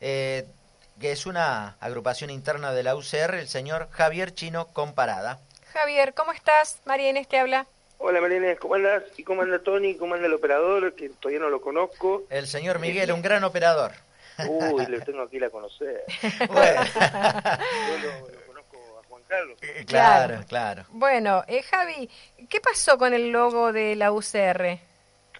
Eh, que es una agrupación interna de la UCR, el señor Javier Chino Comparada. Javier, ¿cómo estás? María Inés te habla. Hola María ¿cómo andas? ¿Y cómo anda Tony? ¿Cómo anda el operador? Que todavía no lo conozco. El señor Miguel, un gran operador. Uy, le tengo aquí la conocer. Bueno. Yo lo, lo conozco a Juan Carlos. Claro, claro. Bueno, eh, Javi, ¿qué pasó con el logo de la UCR?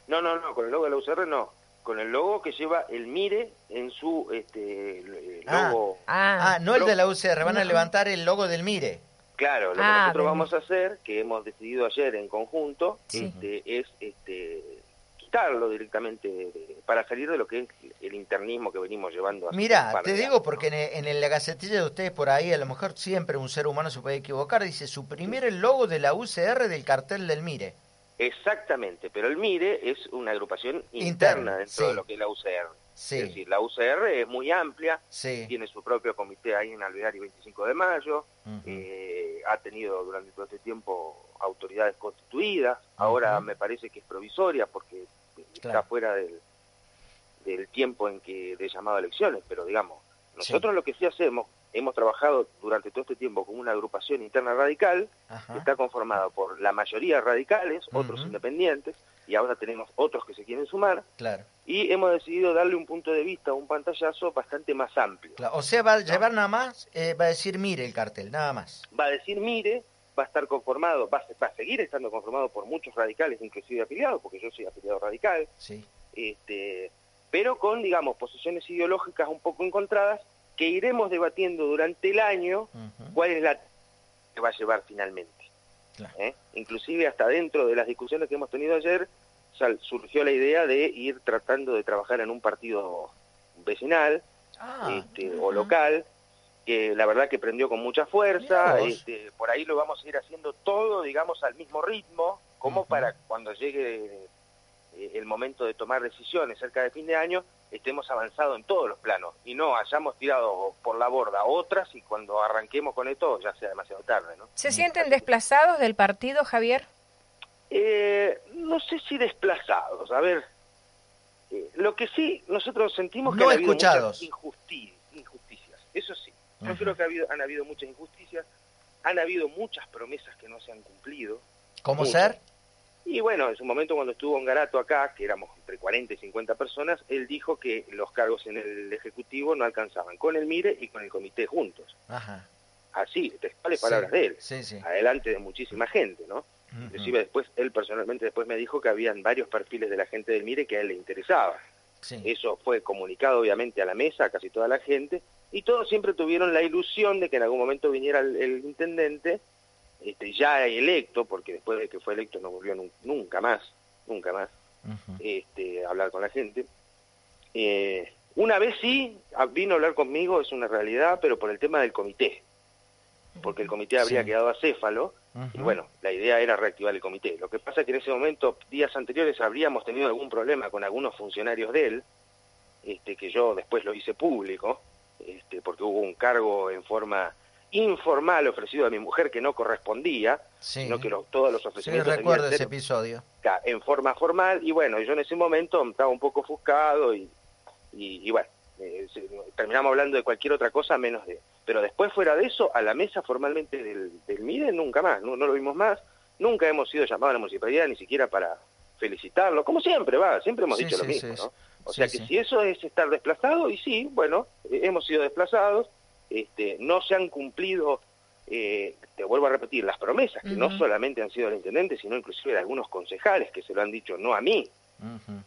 No, no, no, con el logo de la UCR no. Con el logo que lleva el MIRE en su este, Ah. logo. Ah, no el de la UCR, van a levantar el logo del Mire. Claro, lo que Ah, nosotros bien. vamos a hacer, que hemos decidido ayer en conjunto, Sí. este, es este, quitarlo directamente de- para salir de lo que es el internismo que venimos llevando. Mira, te digo años, porque en, el- en la gacetilla de ustedes por ahí, a lo mejor siempre un ser humano se puede equivocar, dice suprimir el logo de la UCR del cartel del Mire. Exactamente, pero el MIRE es una agrupación Interna, interna dentro sí. de lo que es la UCR. Sí. Es decir, la UCR es muy amplia, Sí. tiene su propio comité ahí en Alvear y 25 de mayo, eh, ha tenido durante todo este tiempo autoridades constituidas, ahora me parece que es provisoria porque está fuera del, del tiempo en que de llamado a elecciones, pero digamos, nosotros lo que sí hacemos, hemos trabajado durante todo este tiempo con una agrupación interna radical, que está conformada por la mayoría radicales, otros independientes, y ahora tenemos otros que se quieren sumar, Claro, y hemos decidido darle un punto de vista, un pantallazo bastante más amplio. claro. O sea, va a llevar nada más, eh, va a decir Mire el cartel, nada más. Va a decir, mire, va a estar conformado, va a, va a seguir estando conformado por muchos radicales, inclusive afiliados, porque yo soy afiliado radical, Sí. este, pero con, digamos, posiciones ideológicas un poco encontradas, que iremos debatiendo durante el año cuál es la que va a llevar finalmente. Claro. ¿eh? Inclusive hasta dentro de las discusiones que hemos tenido ayer, sal- surgió la idea de ir tratando de trabajar en un partido vecinal Ah, este, o local, que la verdad que prendió con mucha fuerza, este, por ahí lo vamos a ir haciendo todo, digamos, al mismo ritmo, como para cuando llegue eh, el momento de tomar decisiones cerca de fin de año, estemos avanzados en todos los planos y no hayamos tirado por la borda otras y cuando arranquemos con esto ya sea demasiado tarde, ¿no? ¿Se sienten desplazados del partido, Javier? Eh, no sé si desplazados, a ver, eh, lo que sí nosotros sentimos que No han habido escuchados. muchas injusti- injusticias, eso sí, yo creo que ha habido, han habido muchas injusticias, han habido muchas promesas que no se han cumplido, ¿Cómo ser? Y bueno, en su momento cuando estuvo Garato acá, que éramos entre 40 y 50 personas, él dijo que los cargos en el Ejecutivo no alcanzaban con el MIRE y con el Comité juntos, Ajá. así, textuales Sí, palabras de él, Sí, sí. adelante de muchísima gente, ¿no? Ujú. Inclusive después, él personalmente después me dijo que habían varios perfiles de la gente del MIRE que a él le interesaba. Sí. Eso fue comunicado obviamente a la mesa, a casi toda la gente, y todos siempre tuvieron la ilusión de que en algún momento viniera el, el intendente, este, ya electo, porque después de que fue electo no volvió nun- nunca más, nunca más, este, a hablar con la gente. Eh, una vez sí, vino a hablar conmigo, es una realidad, pero por el tema del comité, porque el comité habría Sí. quedado acéfalo, y bueno, la idea era reactivar el comité. Lo que pasa es que en ese momento, días anteriores, habríamos tenido algún problema con algunos funcionarios de él, este, que yo después lo hice público, este, porque hubo un cargo en forma informal ofrecido a mi mujer que no correspondía, Sí. sino que lo- todos los Sí, ofrecimientos recuerdo ser ese episodio. en forma formal, y bueno, yo en ese momento estaba un poco ofuscado y, y, y bueno, eh, terminamos hablando de cualquier otra cosa menos de... Pero después fuera de eso, a la mesa formalmente del, del MIDE nunca más, no, no lo vimos más, nunca hemos sido llamados a la municipalidad ni siquiera para felicitarlo, como siempre, va, siempre hemos Sí, dicho sí, lo mismo, sí, ¿no? O sí, sea que sí. si eso es estar desplazado, y sí, bueno, eh, hemos sido desplazados, este, no se han cumplido, eh, te vuelvo a repetir, las promesas, que no solamente han sido del intendente, sino inclusive de algunos concejales que se lo han dicho no a mí,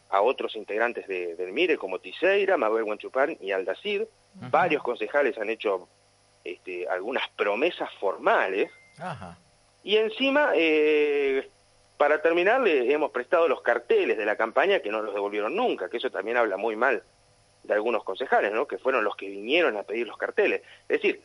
a otros integrantes de- del MIRE como Tiseira, Mabel Guanchupán y Aldacir. Varios concejales han hecho este, algunas promesas formales. Y encima, eh, para terminar, le hemos prestado los carteles de la campaña que no los devolvieron nunca, que eso también habla muy mal de algunos concejales, ¿no? que fueron los que vinieron a pedir los carteles. Es decir,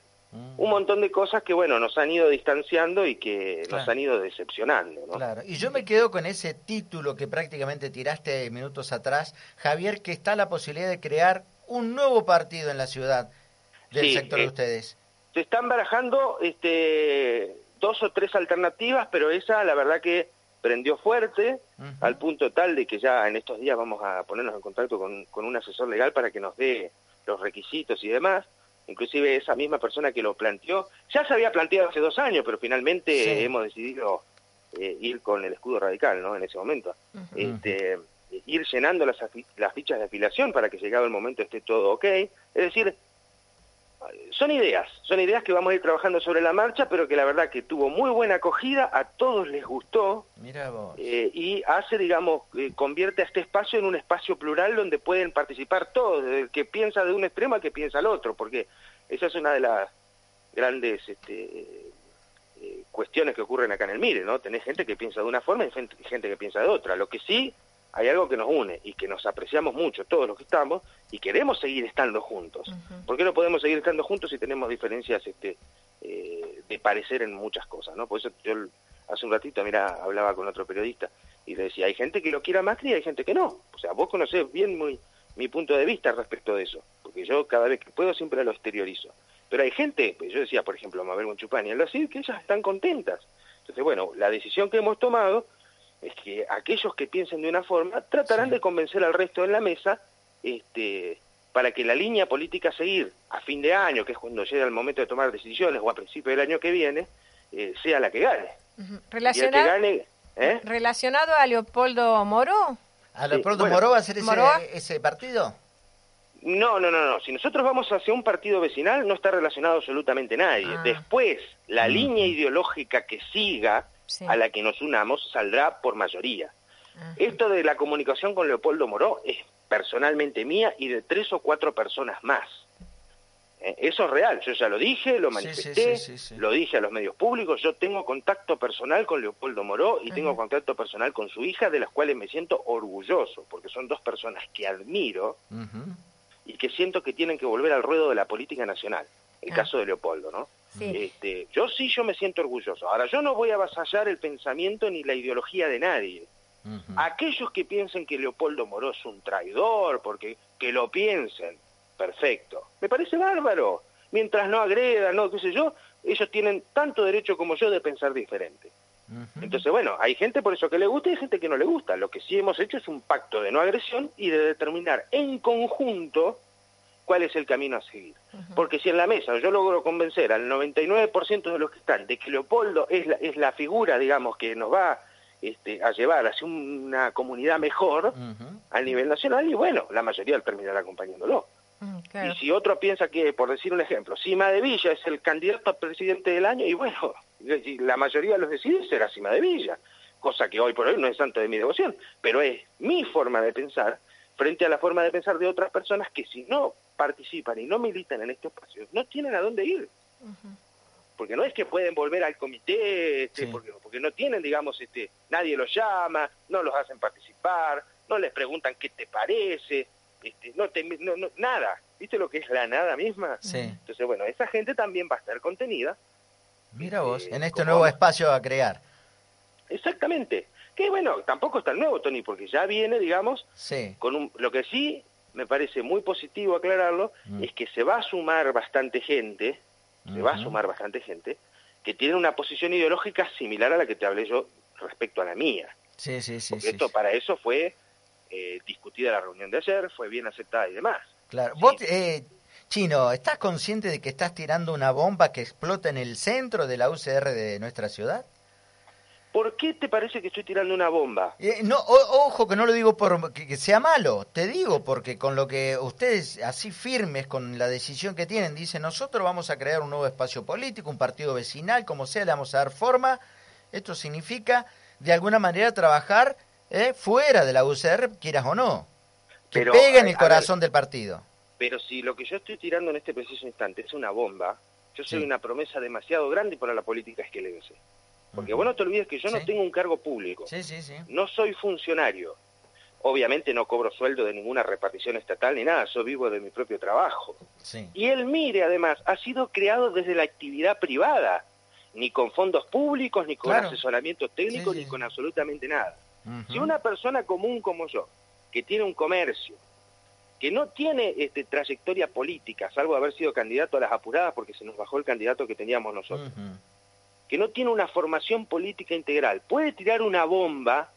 un montón de cosas que, bueno, nos han ido distanciando y que nos han ido decepcionando. ¿no? Claro, y yo me quedo con ese título que prácticamente tiraste minutos atrás, Javier, que está la posibilidad de crear un nuevo partido en la ciudad del sector de eh, ustedes. Se están barajando este, dos o tres alternativas, pero esa, la verdad que prendió fuerte, al punto tal de que ya en estos días vamos a ponernos en contacto con, con un asesor legal para que nos dé los requisitos y demás inclusive esa misma persona que lo planteó, ya se había planteado hace dos años, pero finalmente hemos decidido eh, ir con el escudo radical, ¿no? En ese momento. este, ir llenando las, las fichas de afiliación para que llegado el momento esté todo ok. Es decir, son ideas, son ideas que vamos a ir trabajando sobre la marcha, pero que la verdad que tuvo muy buena acogida, a todos les gustó, Mira vos. Eh, y hace, digamos, eh, convierte a este espacio en un espacio plural donde pueden participar todos, desde el que piensa de un extremo al que piensa al otro, porque esa es una de las grandes este, eh, cuestiones que ocurren acá en el MIRE, ¿no? Tenés gente que piensa de una forma y gente que piensa de otra. Lo que sí hay algo que nos une y que nos apreciamos mucho todos los que estamos y queremos seguir estando juntos. ¿Por qué no podemos seguir estando juntos si tenemos diferencias este, eh, de parecer en muchas cosas? ¿no? Por eso yo hace un ratito, mira, hablaba con otro periodista y le decía, hay gente que lo quiera más y hay gente que no. O sea, vos conocés bien muy, mi punto de vista respecto de eso, porque yo cada vez que puedo siempre lo exteriorizo. Pero hay gente, pues yo decía, por ejemplo, Mabel Monchupani, al decir que ellas están contentas. Entonces, bueno, la decisión que hemos tomado es que aquellos que piensen de una forma tratarán de convencer al resto en la mesa este, para que la línea política a seguir a fin de año, que es cuando llega el momento de tomar decisiones, o a principio del año que viene, eh, sea la que gane. ¿Relacionado, ¿eh? ¿Relacionado a Leopoldo Moro? ¿A Leopoldo Moro va a ser ese, ese partido? No, no, no, no. Si nosotros vamos hacia un partido vecinal, no está relacionado absolutamente nadie. Ah. Después, la mm. línea ideológica que siga a la que nos unamos saldrá por mayoría. Esto de la comunicación con Leopoldo Moró es personalmente mía y de tres o cuatro personas más. Eh, eso es real, yo ya lo dije, lo manifesté, lo dije a los medios públicos, yo tengo contacto personal con Leopoldo Moró y tengo contacto personal con su hija, de las cuales me siento orgulloso, porque son dos personas que admiro y que siento que tienen que volver al ruedo de la política nacional, el ah. caso de Leopoldo, ¿no? Este, yo sí, yo me siento orgulloso. Ahora, yo no voy a avasallar el pensamiento ni la ideología de nadie. Aquellos que piensen que Leopoldo Moró es un traidor, porque que lo piensen, perfecto. Me parece bárbaro. Mientras no agredan, no, qué sé yo, ellos tienen tanto derecho como yo de pensar diferente. Entonces, bueno, hay gente por eso que le gusta y hay gente que no le gusta. Lo que sí hemos hecho es un pacto de no agresión y de determinar en conjunto cuál es el camino a seguir. Porque si en la mesa yo logro convencer al 99% de los que están de que Leopoldo es la, es la figura, digamos, que nos va este, a llevar hacia una comunidad mejor a nivel nacional, y bueno, la mayoría terminará acompañándolo. Mm, y si otro piensa que, por decir un ejemplo, Cima de Villa es el candidato a presidente del año, y bueno, la mayoría los decide, será Cima de Villa, cosa que hoy por hoy no es santo de mi devoción, pero es mi forma de pensar frente a la forma de pensar de otras personas que si no participan y no militan en este espacio, no tienen a dónde ir. Porque no es que pueden volver al comité, este, porque, porque, no tienen, digamos, este, nadie los llama, no los hacen participar, no les preguntan qué te parece, este, no, te, no, nada. ¿Viste lo que es la nada misma? Entonces, bueno, esa gente también va a estar contenida. Mira vos, este, en este nuevo espacio a crear. Exactamente. Que bueno, tampoco es tan nuevo, Tony, porque ya viene, digamos, con un, lo que sí me parece muy positivo aclararlo, mm. es que se va a sumar bastante gente, se va a sumar bastante gente, que tiene una posición ideológica similar a la que te hablé yo respecto a la mía. Sí, sí, sí. esto para eso fue eh, discutida la reunión de ayer, fue bien aceptada y demás. Claro. Vos, eh, Chino, ¿estás consciente de que estás tirando una bomba que explota en el centro de la UCR de nuestra ciudad? ¿Por qué te parece que estoy tirando una bomba? Eh, no, ojo, que no lo digo por que, sea malo, te digo porque con lo que ustedes así firmes con la decisión que tienen, dicen nosotros vamos a crear un nuevo espacio político, un partido vecinal, como sea, le vamos a dar forma. Esto significa, de alguna manera, trabajar eh, fuera de la UCR, quieras o no, que pero, pegue en el corazón del partido. Pero si lo que yo estoy tirando en este preciso instante es una bomba, yo soy una promesa demasiado grande para la política esquelense. Porque vos no te olvides que yo no tengo un cargo público. No soy funcionario. obviamente no cobro sueldo de ninguna repartición estatal ni nada, yo vivo de mi propio trabajo. Sí. Y el MIRE, además, ha sido creado desde la actividad privada, ni con fondos públicos, ni con Claro. asesoramiento técnico, Sí, sí. ni con absolutamente nada. Si una persona común como yo, que tiene un comercio, que no tiene este, trayectoria política, salvo haber sido candidato a las apuradas porque se nos bajó el candidato que teníamos nosotros. Que no tiene una formación política integral, puede tirar una bomba,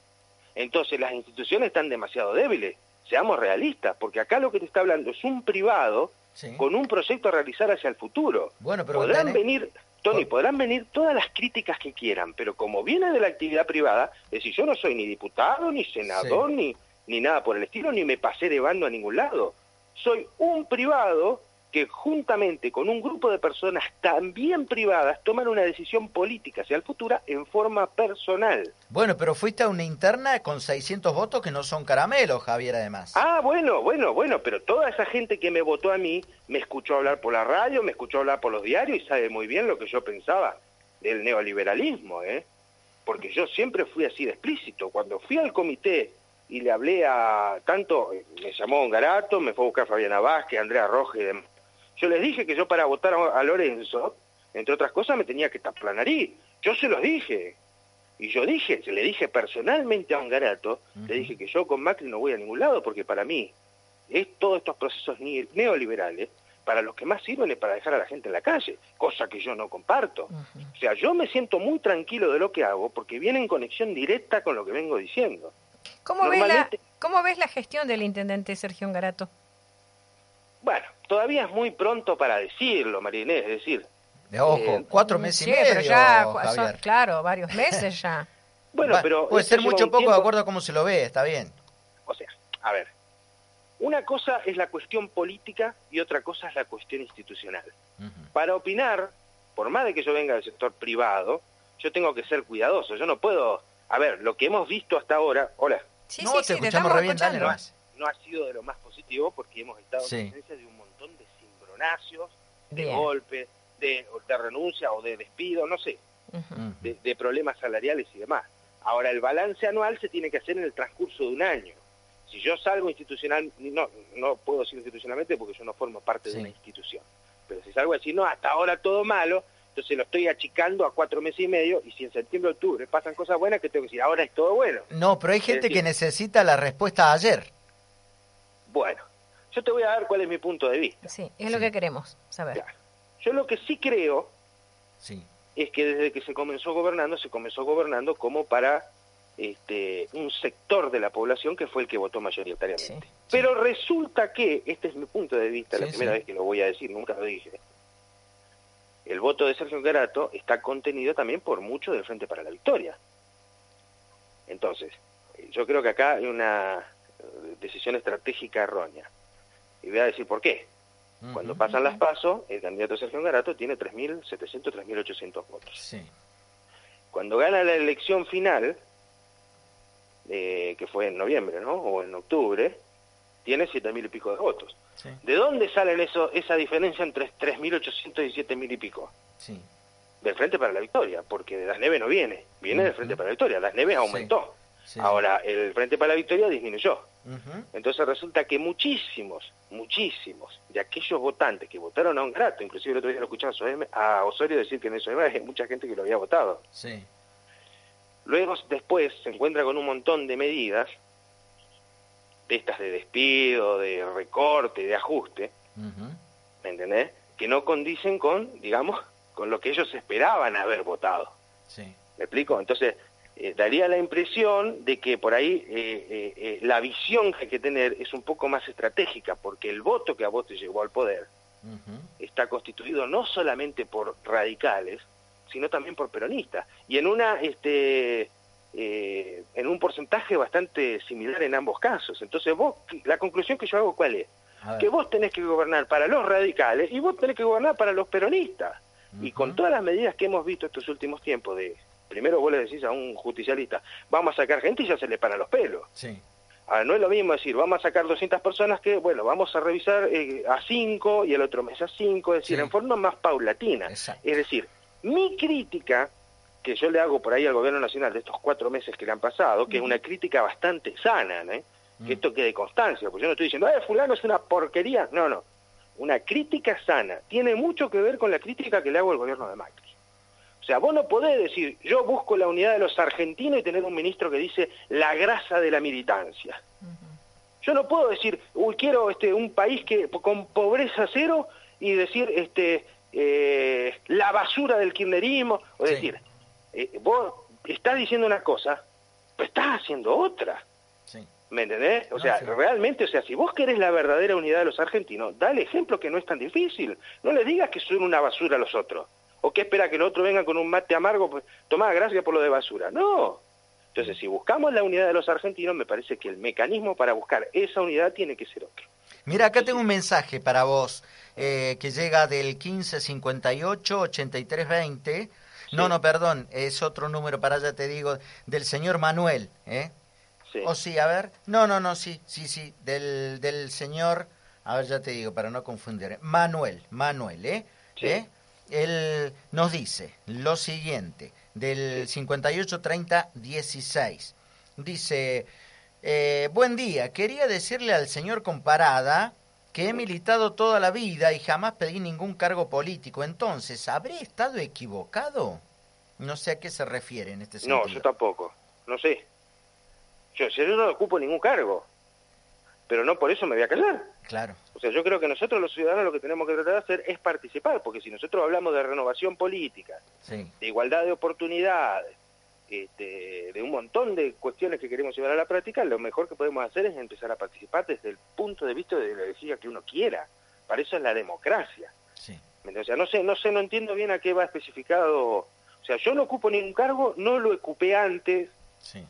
entonces las instituciones están demasiado débiles. Seamos realistas, porque acá lo que te está hablando es un privado Sí. con un proyecto a realizar hacia el futuro. Bueno, pero podrán tenés- venir, Tony, podrán venir todas las críticas que quieran, pero como viene de la actividad privada, es decir, yo no soy ni diputado, ni senador, ni, ni nada por el estilo, ni me pasé de bando a ningún lado. Soy un privado que juntamente con un grupo de personas también privadas toman una decisión política hacia el futuro en forma personal. Bueno, pero fuiste a una interna con 600 votos que no son caramelos, Javier, además. Ah, bueno, bueno, bueno, pero toda esa gente que me votó a mí me escuchó hablar por la radio, me escuchó hablar por los diarios y sabe muy bien lo que yo pensaba del neoliberalismo, ¿eh? Porque yo siempre fui así de explícito. Cuando fui al comité y le hablé a tanto, me llamó Ongarato, me fue a buscar Fabiana Vázquez, Andrea Roja y demás. Yo les dije que yo para votar a Lorenzo, entre otras cosas, me tenía que tapar la nariz. Yo se los dije. Y yo dije, se le dije personalmente a Ongarato, le dije que yo con Macri no voy a ningún lado porque para mí es todos estos procesos neoliberales para los que más sirven es para dejar a la gente en la calle, cosa que yo no comparto. O sea, yo me siento muy tranquilo de lo que hago porque viene en conexión directa con lo que vengo diciendo. ¿Cómo ves, la, ¿Cómo ves la gestión del intendente Sergio Garato? Bueno, todavía es muy pronto para decirlo, Marinés, es decir, De ojo, eh, cuatro meses Sí, y medio, pero ya, son- claro, varios meses ya. bueno, Va- pero... Puede ser mucho poco de acuerdo a cómo se lo ve, está bien. O sea, a ver, una cosa es la cuestión política y otra cosa es la cuestión institucional. Para opinar, por más de que yo venga del sector privado, yo tengo que ser cuidadoso. Yo no puedo... A ver, lo que hemos visto hasta ahora, hola, Sí, no, sí, te sí, escuchamos estamos re bien, dale no ha sido de lo más positivo porque hemos estado Sí. en presencia de un montón de Bien. golpes, de, de renuncia o de despido, no sé, de, de problemas salariales y demás. Ahora, el balance anual se tiene que hacer en el transcurso de un año. Si yo salgo institucional, no, no puedo decir institucionalmente porque yo no formo parte Sí. de una institución. Pero si salgo a decir, no, hasta ahora todo malo, entonces lo estoy achicando a cuatro meses y medio y si en septiembre, octubre pasan cosas buenas, que tengo que decir, ahora es todo bueno. No, pero hay gente decir- que necesita la respuesta ayer. Bueno, yo te voy a dar cuál es mi punto de vista. Sí, es lo Sí. que queremos saber. Claro. Yo lo que sí creo Sí. es que desde que se comenzó gobernando, se comenzó gobernando como para este, un sector de la población que fue el que votó mayoritariamente. Sí, Pero resulta que, este es mi punto de vista, la primera sí. vez que lo voy a decir, nunca lo dije, el voto de Sergio Garato está contenido también por mucho del Frente para la Victoria. Entonces, yo creo que acá hay una eh, decisión estratégica errónea. Y voy a decir por qué. Cuando pasan las pasos, el candidato Sergio Garato tiene 3.700, 3.800 votos. Sí. Cuando gana la elección final, eh, que fue en noviembre, ¿no? O en octubre, tiene 7.000 y pico de votos. Sí. ¿De dónde sale eso, esa diferencia entre 3.800 y 7.000 y pico? Sí. Del Frente para la Victoria, porque de las Neves no viene, viene del Frente para la Victoria. Las Neves aumentó. Sí. Ahora, el Frente para la Victoria disminuyó. Entonces resulta que muchísimos, muchísimos de aquellos votantes que votaron a un grato, inclusive el otro día lo escuchaba a Osorio decir que en eso hay mucha gente que lo había votado. Sí. Luego después se encuentra con un montón de medidas, de estas de despido, de recorte, de ajuste. ¿me entendés? Que no condicen con, digamos, con lo que ellos esperaban haber votado. Sí. ¿Me explico? Entonces, eh, daría la impresión de que por ahí eh, eh, la visión que hay que tener es un poco más estratégica, porque el voto que a vos te llegó al poder está constituido no solamente por radicales, sino también por peronistas. Y en una este en un porcentaje bastante similar en ambos casos. Entonces vos, la conclusión que yo hago, ¿cuál es? Que vos tenés que gobernar para los radicales y vos tenés que gobernar para los peronistas. Y con todas las medidas que hemos visto estos últimos tiempos de, primero vos le decís a un justicialista, vamos a sacar gente y ya se le para los pelos. Sí. Ahora, no es lo mismo decir, vamos a sacar 200 personas que, bueno, vamos a revisar eh, a 5 y el otro mes a 5, es decir, Sí. en forma más paulatina. Exacto. Es decir, mi crítica, que yo le hago por ahí al gobierno nacional de estos cuatro meses que le han pasado, que es una crítica bastante sana, ¿eh? Que esto quede constancia, porque yo no estoy diciendo, eh, fulano es una porquería. No, no. Una crítica sana tiene mucho que ver con la crítica que le hago al gobierno de Macri. O sea, vos no podés decir, yo busco la unidad de los argentinos y tener un ministro que dice la grasa de la militancia. Yo no puedo decir, uy, quiero este, un país que con pobreza cero y decir este, eh, la basura del kirchnerismo. O decir, eh, vos estás diciendo una cosa, pero estás haciendo otra. ¿Me entendés? O sea, realmente, o sea, si vos querés la verdadera unidad de los argentinos, dale ejemplo que no es tan difícil. No le digas que son una basura a los otros. O que espera que el otro venga con un mate amargo, pues, tomá, gracias por lo de basura. No. Entonces, si buscamos la unidad de los argentinos, me parece que el mecanismo para buscar esa unidad tiene que ser otro. Mira, acá tengo un mensaje para vos eh, que llega del 1558 8320. No, no, perdón, es otro número para allá te digo, del señor Manuel, ¿eh? O sí, a ver. No, no, no, sí, sí, sí. Del, del señor. A ver, ya te digo, para no confundir. Manuel, Manuel, ¿eh? ¿Eh? Él nos dice lo siguiente, del 583016. Dice, eh, buen día, quería decirle al señor Comparada que he militado toda la vida y jamás pedí ningún cargo político. Entonces, ¿habré estado equivocado? No sé a qué se refiere en este sentido. No, yo tampoco. No sé. Yo, yo no ocupo ningún cargo, pero no por eso me voy a callar. Claro. O sea, yo creo que nosotros los ciudadanos lo que tenemos que tratar de hacer es participar, porque si nosotros hablamos de renovación política, de igualdad de oportunidades, este, de un montón de cuestiones que queremos llevar a la práctica, lo mejor que podemos hacer es empezar a participar desde el punto de vista de la decisión que uno quiera. Para eso es la democracia. Sí. O sea, no sé, no sé, no entiendo bien a qué va especificado. O sea, yo no ocupo ningún cargo, no lo ocupé antes,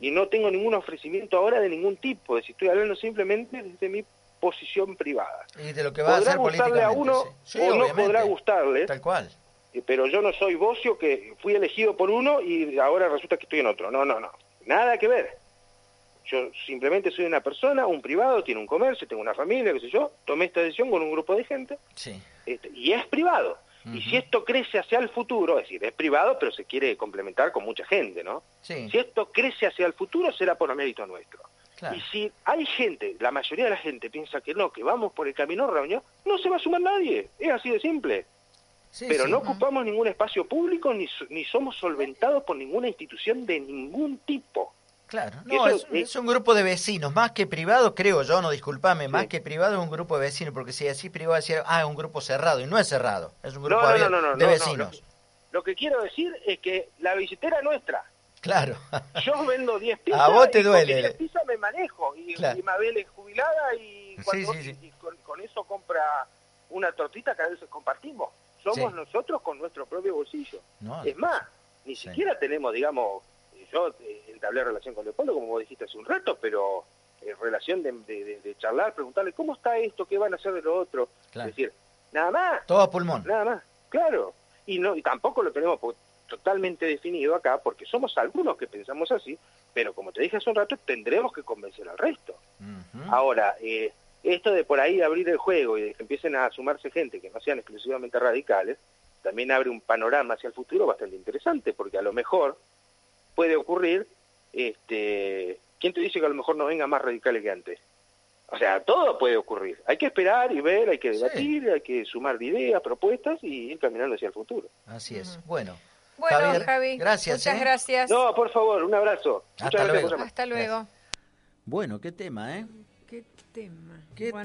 y no tengo ningún ofrecimiento ahora de ningún tipo, es decir, estoy hablando simplemente desde mi posición privada. Y de lo que va a hacer gustarle a uno o no podrá gustarle. Tal cual. Eh, pero yo no soy bocio que fui elegido por uno y ahora resulta que estoy en otro. No, no, no. Nada que ver. Yo simplemente soy una persona, un privado, tiene un comercio, tengo una familia, qué sé yo, tomé esta decisión con un grupo de gente sí. Este, y es privado. Y si esto crece hacia el futuro, es decir, es privado, pero se quiere complementar con mucha gente, ¿no? Si esto crece hacia el futuro, será por mérito nuestro. Y si hay gente, la mayoría de la gente piensa que no, que vamos por el camino reunión, no se va a sumar nadie. Es así de simple. pero no ocupamos ningún espacio público ni, ni somos solventados por ninguna institución de ningún tipo. Claro, no, es, un grupo de vecinos, más que privado, creo yo, no disculpame, más que privado es un grupo de vecinos, porque si así privado decía, ah, es un grupo cerrado, y no es cerrado, es un grupo de vecinos. Lo que, quiero decir es que la es nuestra. Claro. Yo vendo 10 pizzas. A vos te duele. 10 pizzas me manejo, y, Mabel es jubilada, y, con, eso compra una tortita que a veces compartimos. Somos nosotros con nuestro propio bolsillo. es más, ni siquiera tenemos, digamos, yo eh, entablé relación con Leopoldo, como vos dijiste hace un rato, pero en relación de, charlar, preguntarle cómo está esto, qué van a hacer de lo otro. Es decir, nada más. Todo a pulmón. Nada más, claro. Y, no, y tampoco lo tenemos totalmente definido acá, porque somos algunos que pensamos así, pero como te dije hace un rato, tendremos que convencer al resto. Ahora, eh, esto de por ahí abrir el juego y de que empiecen a sumarse gente que no sean exclusivamente radicales, también abre un panorama hacia el futuro bastante interesante, porque a lo mejor puede ocurrir, este, ¿quién te dice que a lo mejor no venga más radicales que antes? O sea, todo puede ocurrir. Hay que esperar y ver, hay que debatir, hay que sumar ideas, propuestas y ir caminando hacia el futuro. Así es. Bueno. Bueno, Javi, gracias. Muchas ¿eh? gracias. No, por favor, un abrazo. Hasta luego. Hasta luego. Bueno, qué tema, ¿eh? Qué tema. Qué tema.